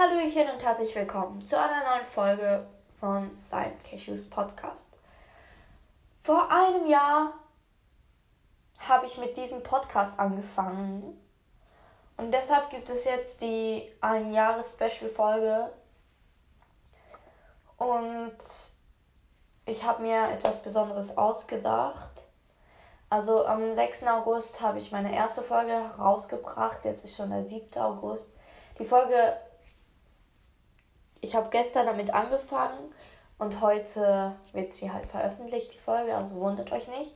Hallöchen und herzlich willkommen zu einer neuen Folge von Silent Cashews Podcast. Vor einem Jahr habe ich mit diesem Podcast angefangen und deshalb gibt es jetzt die ein Jahres Special Folge und ich habe mir etwas Besonderes ausgedacht. Also am 6. August habe ich meine erste Folge rausgebracht, jetzt ist schon der 7. August. Die Folge ich habe gestern damit angefangen und heute wird sie halt veröffentlicht, die Folge, also wundert euch nicht.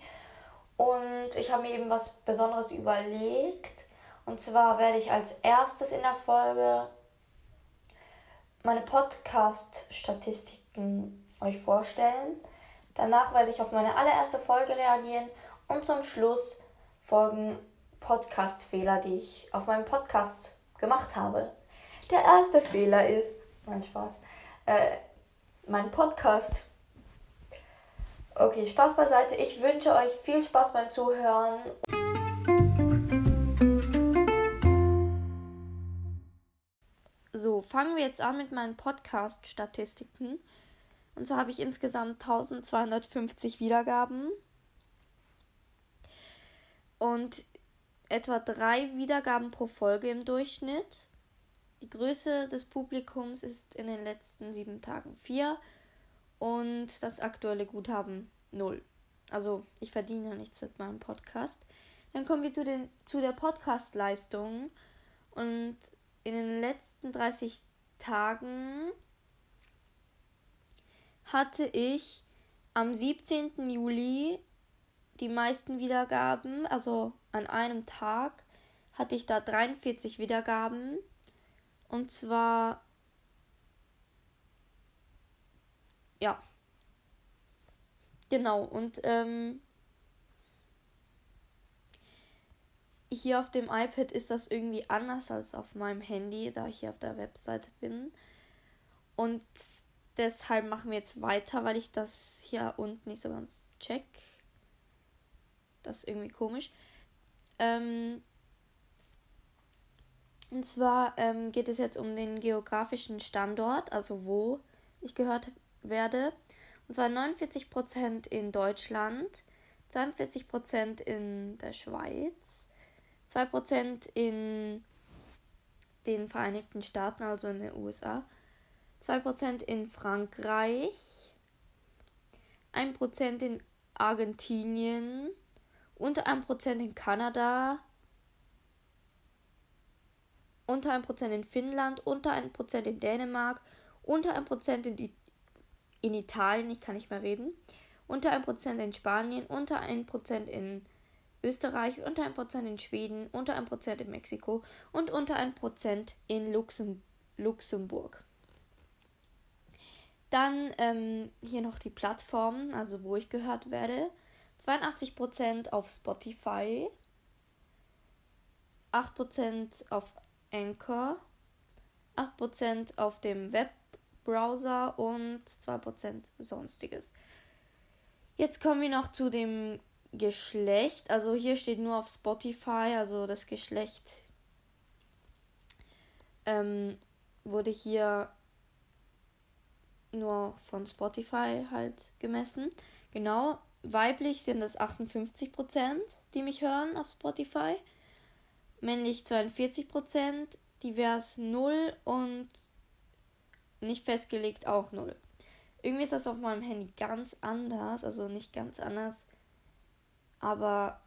Und ich habe mir eben was Besonderes überlegt. Und zwar werde ich als erstes in der Folge meine Podcast-Statistiken euch vorstellen. Danach werde ich auf meine allererste Folge reagieren und zum Schluss folgen Podcast-Fehler, die ich auf meinem Podcast gemacht habe. Der erste Fehler ist, Nein, Spaß. Äh, mein Podcast. Okay, Spaß beiseite. Ich wünsche euch viel Spaß beim Zuhören. So, fangen wir jetzt an mit meinen Podcast-Statistiken. Und zwar habe ich insgesamt 1250 Wiedergaben. Und etwa drei Wiedergaben pro Folge im Durchschnitt. Die Größe des Publikums ist in den letzten sieben Tagen 4 und das aktuelle Guthaben 0. Also ich verdiene ja nichts mit meinem Podcast. Dann kommen wir zu, den, zu der Podcast-Leistung. Und in den letzten 30 Tagen hatte ich am 17. Juli die meisten Wiedergaben. Also an einem Tag hatte ich da 43 Wiedergaben. Und zwar. Ja. Genau. Und ähm, hier auf dem iPad ist das irgendwie anders als auf meinem Handy, da ich hier auf der Webseite bin. Und deshalb machen wir jetzt weiter, weil ich das hier unten nicht so ganz check. Das ist irgendwie komisch. Ähm, und zwar ähm, geht es jetzt um den geografischen Standort, also wo ich gehört werde. Und zwar 49% in Deutschland, 42% in der Schweiz, 2% in den Vereinigten Staaten, also in den USA, 2% in Frankreich, 1% in Argentinien, unter 1% in Kanada, unter 1% in Finnland, unter 1% in Dänemark, unter 1% in, in Italien, ich kann nicht mehr reden, unter 1% in Spanien, unter 1% in Österreich, unter 1% in Schweden, unter 1% in Mexiko und unter 1% in Luxem Luxemburg. Dann ähm, hier noch die Plattformen, also wo ich gehört werde. 82% auf Spotify, 8% auf Anchor, 8% auf dem Webbrowser und 2% sonstiges. Jetzt kommen wir noch zu dem Geschlecht. Also hier steht nur auf Spotify, also das Geschlecht ähm, wurde hier nur von Spotify halt gemessen. Genau, weiblich sind es 58%, die mich hören auf Spotify männlich 42% divers 0 und nicht festgelegt auch 0. Irgendwie ist das auf meinem Handy ganz anders, also nicht ganz anders, aber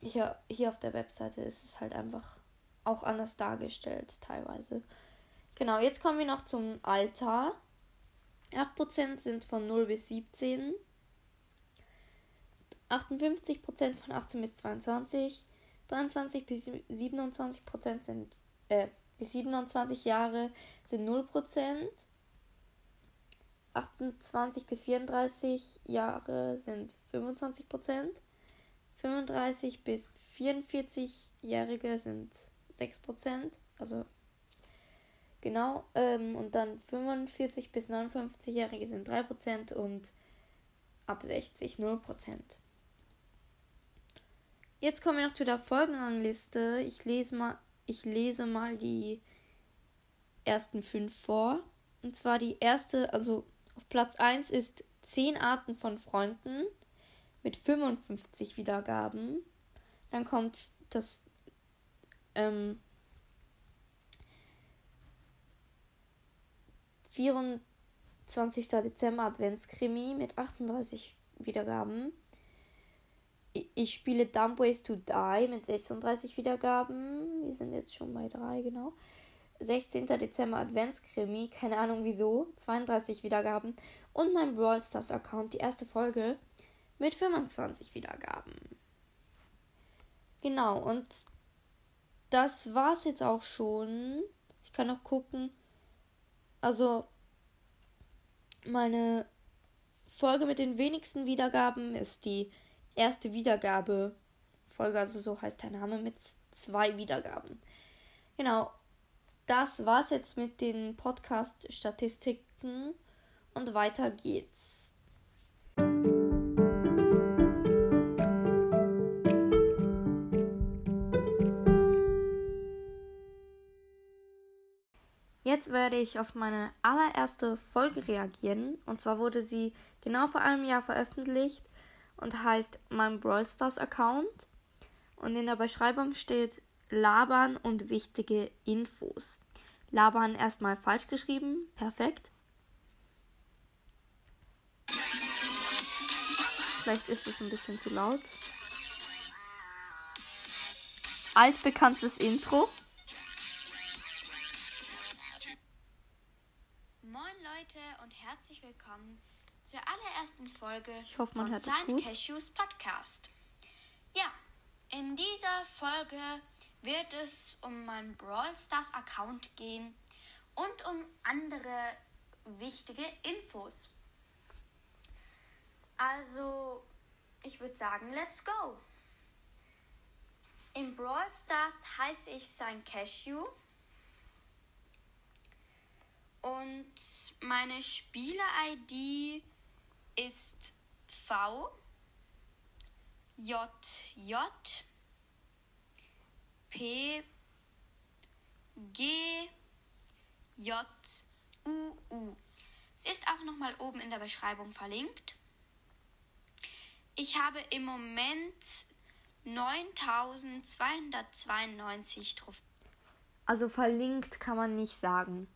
hier, hier auf der Webseite ist es halt einfach auch anders dargestellt teilweise. Genau, jetzt kommen wir noch zum Alter. 8% sind von 0 bis 17. 58% von 18 bis 22, 23 bis 27% sind, äh, bis 27 Jahre sind 0%, 28 bis 34 Jahre sind 25%, 35 bis 44-Jährige sind 6%, also genau, ähm, und dann 45 bis 59-Jährige sind 3% und ab 60 0%. Jetzt kommen wir noch zu der Folgenrangliste. Ich lese mal ich lese mal die ersten fünf vor. Und zwar die erste, also auf Platz 1 ist 10 Arten von Freunden mit 55 Wiedergaben. Dann kommt das ähm, 24. Dezember Adventskrimi mit 38 Wiedergaben. Ich spiele Dumb Ways to Die mit 36 Wiedergaben. Wir sind jetzt schon bei 3, genau. 16. Dezember Adventskrimi, keine Ahnung wieso, 32 Wiedergaben. Und mein Brawl Stars Account, die erste Folge, mit 25 Wiedergaben. Genau, und das war's jetzt auch schon. Ich kann noch gucken. Also, meine Folge mit den wenigsten Wiedergaben ist die erste Wiedergabe. Folge, also so heißt der Name, mit zwei Wiedergaben. Genau, das war's jetzt mit den Podcast-Statistiken und weiter geht's. Jetzt werde ich auf meine allererste Folge reagieren. Und zwar wurde sie genau vor einem Jahr veröffentlicht und heißt mein Brawl Stars Account. Und in der Beschreibung steht Labern und wichtige Infos. Labern erstmal falsch geschrieben. Perfekt. Vielleicht ist es ein bisschen zu laut. Altbekanntes Intro. Moin Leute und herzlich willkommen zur allerersten Folge ich hoffe, man von gut. Cashews Podcast. Ja, in dieser Folge wird es um meinen Brawl Stars Account gehen und um andere wichtige Infos. Also, ich würde sagen, let's go. In Brawl Stars heiße ich sein Cashew. Und meine Spieler-ID ist V J J P G J U U. Sie ist auch nochmal oben in der Beschreibung verlinkt. Ich habe im Moment 9292 Trophäen. Also verlinkt kann man nicht sagen.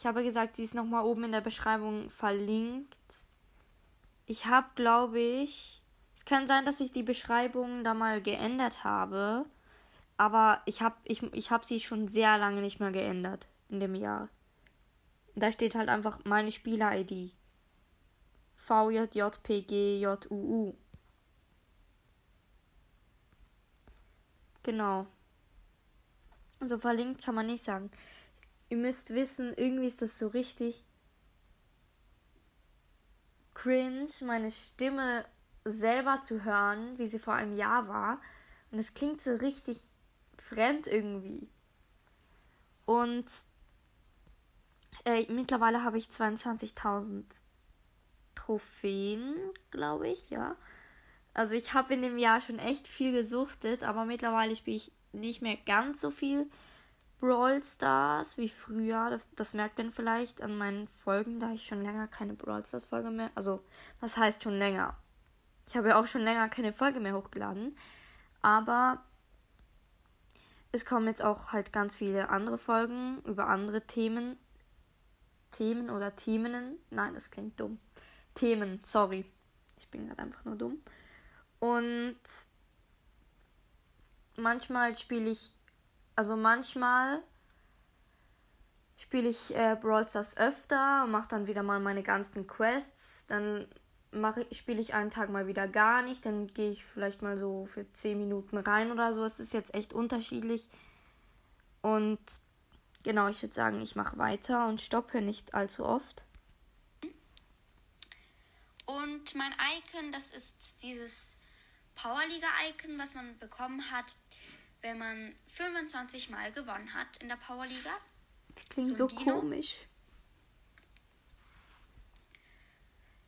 Ich habe gesagt, sie ist nochmal oben in der Beschreibung verlinkt. Ich habe, glaube ich, es kann sein, dass ich die Beschreibung da mal geändert habe. Aber ich habe ich, ich hab sie schon sehr lange nicht mehr geändert in dem Jahr. Da steht halt einfach meine Spieler-ID. VJJPGJUU. Genau. Also verlinkt kann man nicht sagen ihr müsst wissen, irgendwie ist das so richtig cringe, meine Stimme selber zu hören, wie sie vor einem Jahr war. Und es klingt so richtig fremd irgendwie. Und äh, mittlerweile habe ich 22.000 Trophäen, glaube ich, ja. Also ich habe in dem Jahr schon echt viel gesuchtet, aber mittlerweile spiele ich nicht mehr ganz so viel. Brawl Stars wie früher. Das, das, merkt man vielleicht an meinen Folgen, da ich schon länger keine Brawl Stars Folge mehr. Also, was heißt schon länger? Ich habe ja auch schon länger keine Folge mehr hochgeladen. Aber es kommen jetzt auch halt ganz viele andere Folgen über andere Themen. Themen oder Themen. Nein, das klingt dumm. Themen, sorry. Ich bin gerade einfach nur dumm. Und manchmal spiele ich also manchmal spiele ich äh, Brawl Stars öfter und mache dann wieder mal meine ganzen Quests. Dann spiele ich einen Tag mal wieder gar nicht. Dann gehe ich vielleicht mal so für 10 Minuten rein oder so. Es ist jetzt echt unterschiedlich. Und genau, ich würde sagen, ich mache weiter und stoppe nicht allzu oft. Und mein Icon, das ist dieses Powerliga-Icon, was man bekommen hat wenn man 25 Mal gewonnen hat in der Powerliga. Das klingt so, so komisch.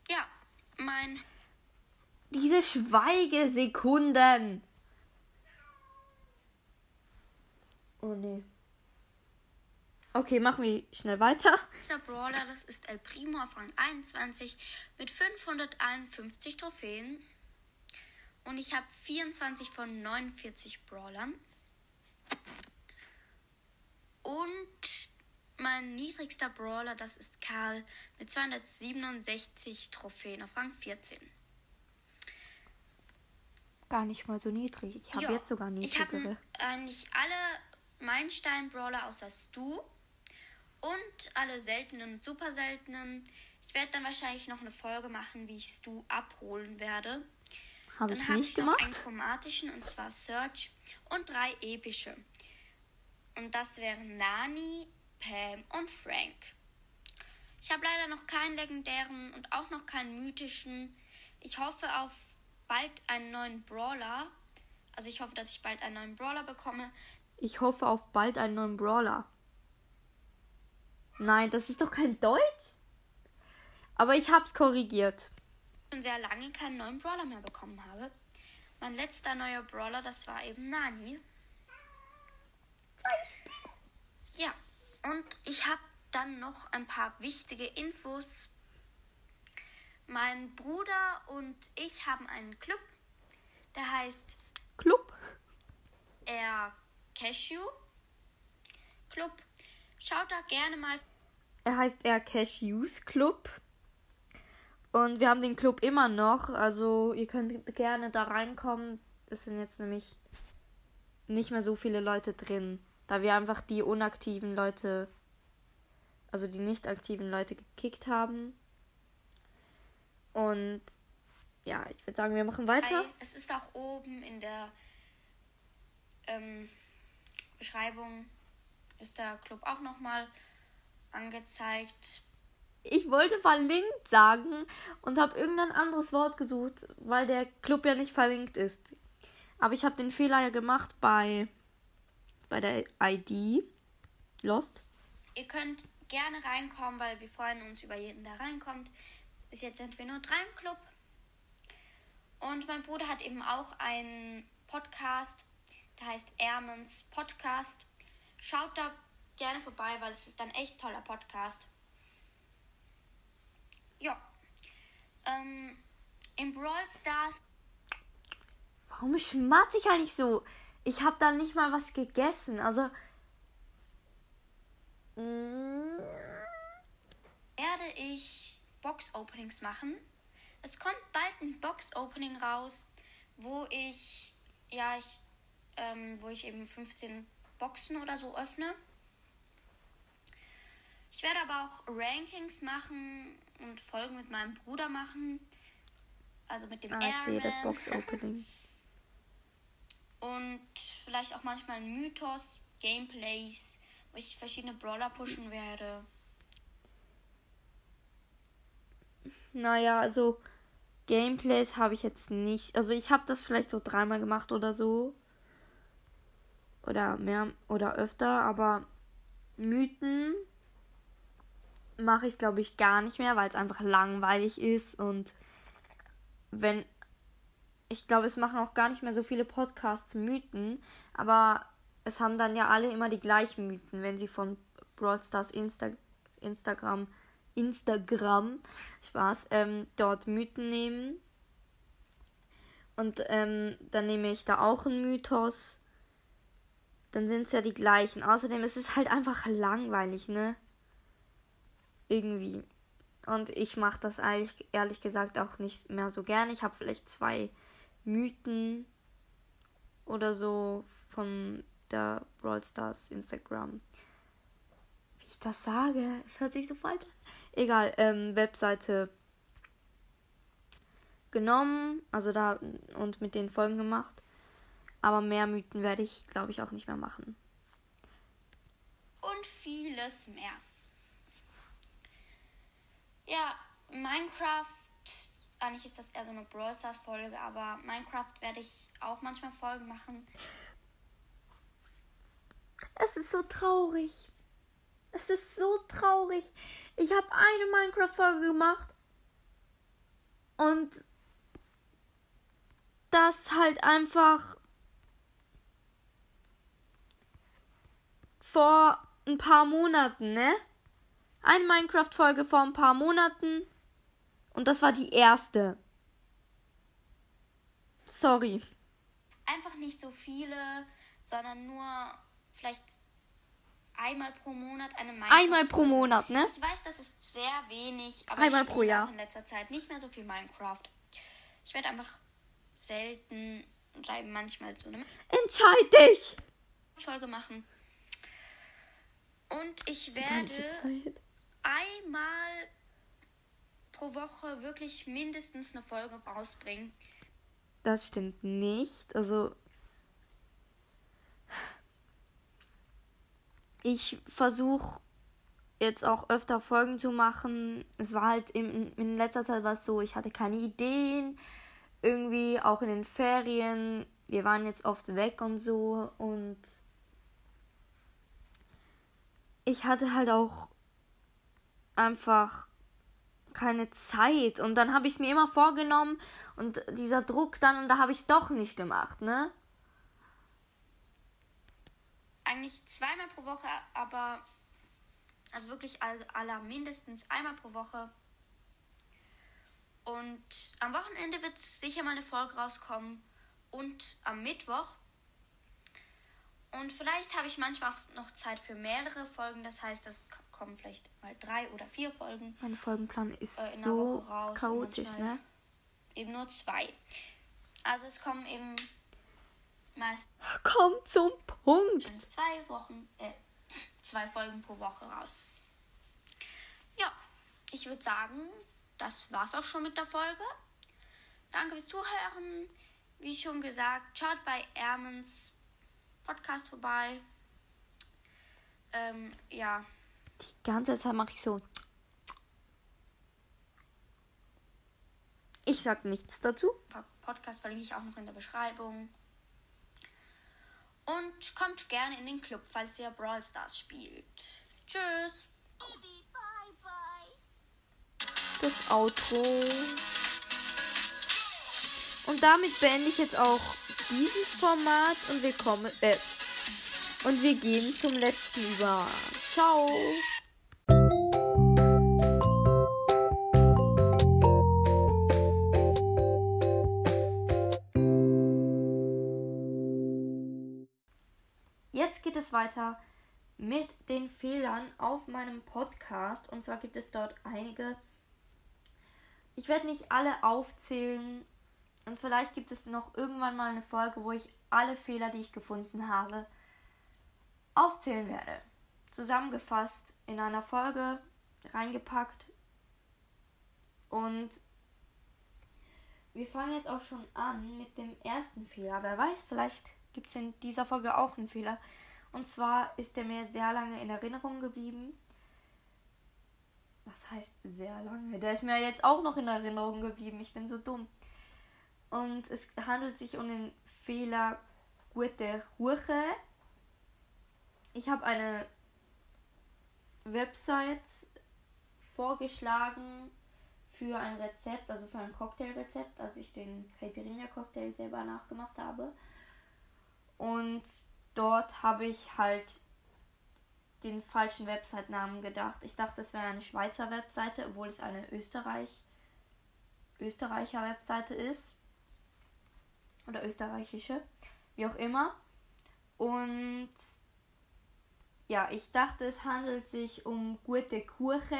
Ja, mein. Diese Schweigesekunden. Oh nee. Okay, machen wir schnell weiter. Dieser Brawler, das ist El Primo auf Rang 21 mit 551 Trophäen. Und ich habe 24 von 49 Brawlern. Und mein niedrigster Brawler, das ist Karl mit 267 Trophäen auf Rang 14. Gar nicht mal so niedrig. Ich habe jetzt sogar Ich habe niedrigere. eigentlich alle Meilenstein-Brawler außer Stu und alle seltenen und super seltenen. Ich werde dann wahrscheinlich noch eine Folge machen, wie ich Stu abholen werde. Habe Dann ich habe nicht ich noch einen gemacht. chromatischen und zwar Search und drei epische. Und das wären Nani, Pam und Frank. Ich habe leider noch keinen legendären und auch noch keinen mythischen. Ich hoffe auf bald einen neuen Brawler. Also ich hoffe, dass ich bald einen neuen Brawler bekomme. Ich hoffe auf bald einen neuen Brawler. Nein, das ist doch kein Deutsch. Aber ich hab's korrigiert. Schon sehr lange keinen neuen Brawler mehr bekommen habe. Mein letzter neuer Brawler, das war eben Nani. Ja, und ich habe dann noch ein paar wichtige Infos. Mein Bruder und ich haben einen Club, der heißt Club. Air Cashew Club. Schaut da gerne mal Er heißt eher Cashews Club. Und wir haben den Club immer noch. Also ihr könnt gerne da reinkommen. Es sind jetzt nämlich nicht mehr so viele Leute drin. Da wir einfach die unaktiven Leute, also die nicht aktiven Leute gekickt haben. Und ja, ich würde sagen, wir machen weiter. Es ist auch oben in der ähm, Beschreibung ist der Club auch nochmal angezeigt. Ich wollte verlinkt sagen und habe irgendein anderes Wort gesucht, weil der Club ja nicht verlinkt ist. Aber ich habe den Fehler ja gemacht bei, bei der ID. Lost. Ihr könnt gerne reinkommen, weil wir freuen uns über jeden, der reinkommt. Bis jetzt sind wir nur drei im Club. Und mein Bruder hat eben auch einen Podcast, der heißt Ermens Podcast. Schaut da gerne vorbei, weil es ist ein echt toller Podcast. Ja. Ähm, in Brawl Stars Warum schmatze ich eigentlich so? Ich habe da nicht mal was gegessen. Also. Werde ich Box-Openings machen. Es kommt bald ein Box-Opening raus, wo ich, ja, ich, ähm, wo ich eben 15 Boxen oder so öffne. Ich werde aber auch Rankings machen und Folgen mit meinem Bruder machen. Also mit dem Ah, ich sehe das Airman. Box-Opening. Und vielleicht auch manchmal ein Mythos, Gameplays, wo ich verschiedene Brawler pushen werde. Naja, also Gameplays habe ich jetzt nicht. Also ich habe das vielleicht so dreimal gemacht oder so. Oder mehr oder öfter, aber Mythen mache ich glaube ich gar nicht mehr, weil es einfach langweilig ist und wenn ich glaube, es machen auch gar nicht mehr so viele Podcasts Mythen, aber es haben dann ja alle immer die gleichen Mythen, wenn sie von Brawl Stars Insta Instagram Instagram Spaß ähm, dort Mythen nehmen und ähm, dann nehme ich da auch einen Mythos. Dann sind es ja die gleichen. Außerdem ist es halt einfach langweilig, ne? Irgendwie. Und ich mache das eigentlich ehrlich gesagt auch nicht mehr so gerne. Ich habe vielleicht zwei Mythen oder so von der Brawl Stars Instagram. Wie ich das sage, es hört sich so falsch an. Egal, ähm, Webseite genommen, also da und mit den Folgen gemacht. Aber mehr Mythen werde ich, glaube ich, auch nicht mehr machen. und vieles mehr. Ja, Minecraft, eigentlich ist das eher so eine Brawl Stars Folge, aber Minecraft werde ich auch manchmal Folgen machen. Es ist so traurig. Es ist so traurig. Ich habe eine Minecraft-Folge gemacht. Und das halt einfach. vor ein paar Monaten, ne? Eine Minecraft-Folge vor ein paar Monaten. Und das war die erste. Sorry. Einfach nicht so viele, sondern nur vielleicht einmal pro Monat eine Minecraft. Einmal pro Monat, ne? Ich weiß, das ist sehr wenig, aber Einmal ich pro Jahr. in letzter Zeit nicht mehr so viel Minecraft. Ich werde einfach selten oder manchmal so eine Entscheid dich! Folge machen. Und ich Die ganze werde Zeit. Einmal pro Woche wirklich mindestens eine Folge rausbringen. Das stimmt nicht. Also. Ich versuche jetzt auch öfter Folgen zu machen. Es war halt in, in letzter Zeit was so, ich hatte keine Ideen. Irgendwie auch in den Ferien. Wir waren jetzt oft weg und so. Und ich hatte halt auch einfach keine Zeit. Und dann habe ich es mir immer vorgenommen und dieser Druck dann, und da habe ich es doch nicht gemacht, ne? Eigentlich zweimal pro Woche, aber also wirklich all- aller mindestens einmal pro Woche. Und am Wochenende wird sicher mal eine Folge rauskommen und am Mittwoch. Und vielleicht habe ich manchmal auch noch Zeit für mehrere Folgen. Das heißt, es k- kommen vielleicht mal drei oder vier Folgen. Mein Folgenplan ist Äh, so raus chaotisch, ne? Eben nur zwei. Also es kommen eben meist Komm zum Punkt. zwei Wochen, äh, zwei Folgen pro Woche raus. Ja, ich würde sagen, das war's auch schon mit der Folge. Danke fürs Zuhören. Wie schon gesagt, schaut bei Ermens Podcast vorbei. Ähm, ja, Die ganze Zeit mache ich so. Ich sag nichts dazu. Po- Podcast verlinke ich auch noch in der Beschreibung. Und kommt gerne in den Club, falls ihr Brawl Stars spielt. Tschüss! Das Outro. Und damit beende ich jetzt auch dieses Format und wir kommen. Äh, und wir gehen zum letzten über. Ciao. Weiter mit den Fehlern auf meinem Podcast. Und zwar gibt es dort einige. Ich werde nicht alle aufzählen. Und vielleicht gibt es noch irgendwann mal eine Folge, wo ich alle Fehler, die ich gefunden habe, aufzählen werde. Zusammengefasst in einer Folge reingepackt. Und wir fangen jetzt auch schon an mit dem ersten Fehler. Wer weiß, vielleicht gibt es in dieser Folge auch einen Fehler. Und zwar ist der mir sehr lange in Erinnerung geblieben. Was heißt sehr lange? Der ist mir jetzt auch noch in Erinnerung geblieben. Ich bin so dumm. Und es handelt sich um den Fehler Gute Ruche. Ich habe eine Website vorgeschlagen für ein Rezept, also für ein Cocktailrezept, als ich den Caipirinha Cocktail selber nachgemacht habe. Und dort habe ich halt den falschen Website-Namen gedacht. Ich dachte, es wäre eine Schweizer Webseite, obwohl es eine Österreich Österreicher Webseite ist. Oder österreichische, wie auch immer. Und ja, ich dachte, es handelt sich um gute Kuche.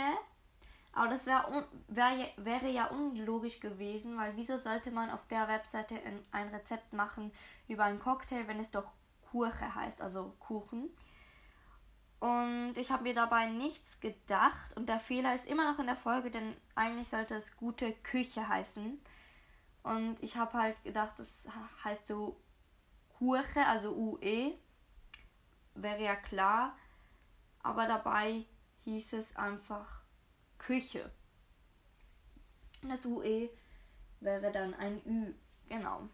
Aber das wär wär, wäre ja unlogisch gewesen, weil wieso sollte man auf der Webseite ein, ein Rezept machen über einen Cocktail, wenn es doch Kuche heißt, also Kuchen. Und ich habe mir dabei nichts gedacht und der Fehler ist immer noch in der Folge, denn eigentlich sollte es gute Küche heißen. Und ich habe halt gedacht, das heißt so Kuche, also UE. Wäre ja klar. Aber dabei hieß es einfach Küche. Und das UE wäre dann ein Ü. Genau.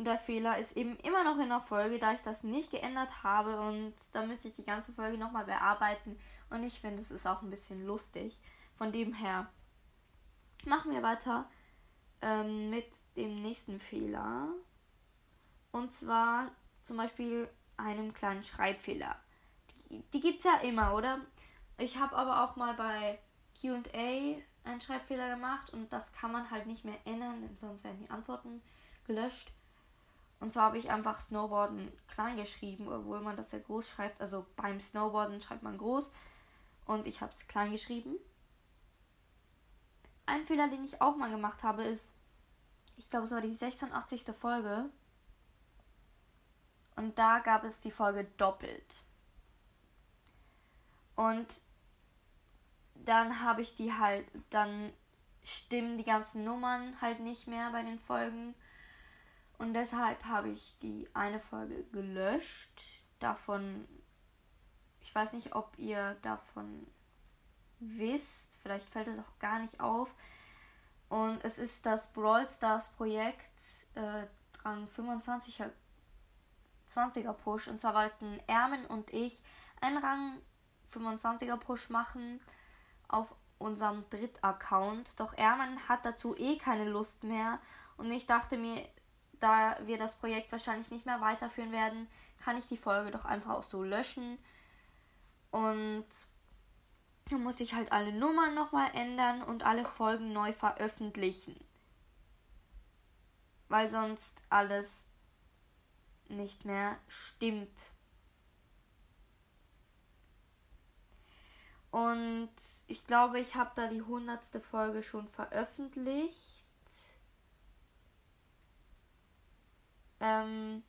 Und der Fehler ist eben immer noch in der Folge, da ich das nicht geändert habe. Und da müsste ich die ganze Folge nochmal bearbeiten. Und ich finde, es ist auch ein bisschen lustig. Von dem her machen wir weiter ähm, mit dem nächsten Fehler. Und zwar zum Beispiel einem kleinen Schreibfehler. die gibt es ja immer, oder? Ich habe aber auch mal bei QA einen Schreibfehler gemacht und das kann man halt nicht mehr ändern, denn sonst werden die Antworten gelöscht. Und zwar habe ich einfach Snowboarden klein geschrieben, obwohl man das ja groß schreibt. Also beim Snowboarden schreibt man groß und ich habe es klein geschrieben. Ein Fehler, den ich auch mal gemacht habe, ist, ich glaube, es war die 86. Folge. Und da gab es die Folge doppelt. Und dann habe ich die halt, dann stimmen die ganzen Nummern halt nicht mehr bei den Folgen. Und deshalb habe ich die eine Folge gelöscht. Davon, ich weiß nicht, ob ihr davon wisst. Vielleicht fällt es auch gar nicht auf. Und es ist das Brawl Stars Projekt äh, Rang 25er 20er Push. Und zwar wollten Ermen und ich einen Rang 25er Push machen auf unserem Dritt-Account. Doch Ermen hat dazu eh keine Lust mehr. Und ich dachte mir, da wir das Projekt wahrscheinlich nicht mehr weiterführen werden, kann ich die Folge doch einfach auch so löschen. Und dann muss ich halt alle Nummern nochmal ändern und alle Folgen neu veröffentlichen. Weil sonst alles nicht mehr stimmt. Und ich glaube, ich habe da die hundertste Folge schon veröffentlicht. Ähm,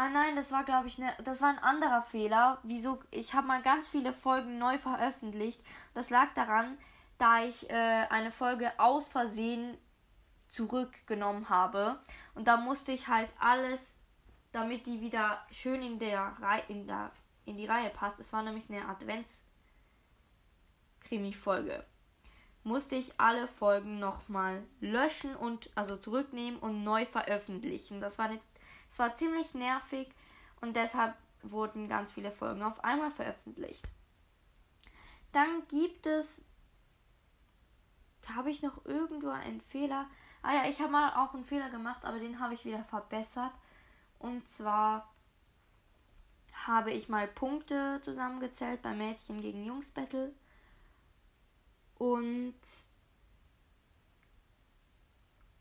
Ah nein, das war glaube ich ne, das war ein anderer Fehler. Wieso? Ich habe mal ganz viele Folgen neu veröffentlicht. Das lag daran, da ich äh, eine Folge aus Versehen zurückgenommen habe und da musste ich halt alles, damit die wieder schön in der Reihe in der in die Reihe passt. Es war nämlich eine Advents Krimi Folge. Musste ich alle Folgen nochmal löschen und also zurücknehmen und neu veröffentlichen. Das war eine es war ziemlich nervig und deshalb wurden ganz viele Folgen auf einmal veröffentlicht. Dann gibt es. Habe ich noch irgendwo einen Fehler? Ah ja, ich habe mal auch einen Fehler gemacht, aber den habe ich wieder verbessert. Und zwar habe ich mal Punkte zusammengezählt bei Mädchen gegen Jungs Battle. Und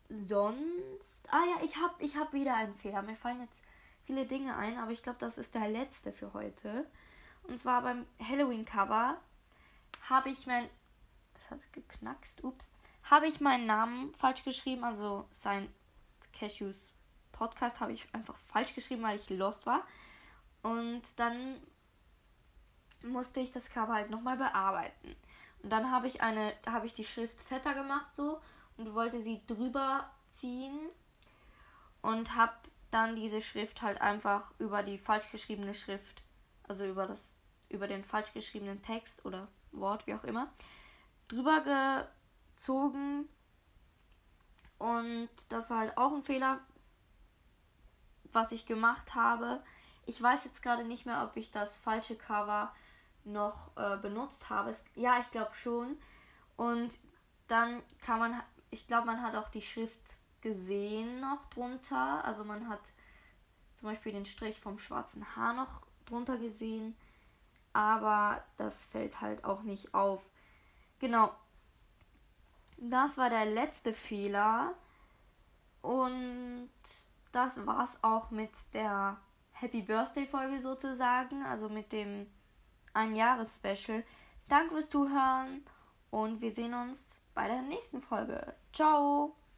sonst. Ah ja, ich habe ich hab wieder einen Fehler. Mir fallen jetzt viele Dinge ein, aber ich glaube, das ist der letzte für heute. Und zwar beim Halloween-Cover habe ich mein. Es hat geknackst, ups. Habe ich meinen Namen falsch geschrieben, also sein Cashews Podcast habe ich einfach falsch geschrieben, weil ich lost war. Und dann musste ich das Cover halt nochmal bearbeiten. Und dann habe ich eine, habe ich die Schrift fetter gemacht so und wollte sie drüber ziehen und habe dann diese Schrift halt einfach über die falsch geschriebene Schrift, also über das über den falsch geschriebenen Text oder Wort, wie auch immer, drüber gezogen und das war halt auch ein Fehler, was ich gemacht habe. Ich weiß jetzt gerade nicht mehr, ob ich das falsche Cover noch äh, benutzt habe. Es, ja, ich glaube schon. Und dann kann man ich glaube, man hat auch die Schrift gesehen noch drunter. Also man hat zum Beispiel den Strich vom schwarzen Haar noch drunter gesehen. Aber das fällt halt auch nicht auf. Genau. Das war der letzte Fehler. Und das war's auch mit der Happy Birthday Folge sozusagen. Also mit dem Ein-Jahres-Special. Danke fürs Zuhören und wir sehen uns bei der nächsten Folge. Ciao!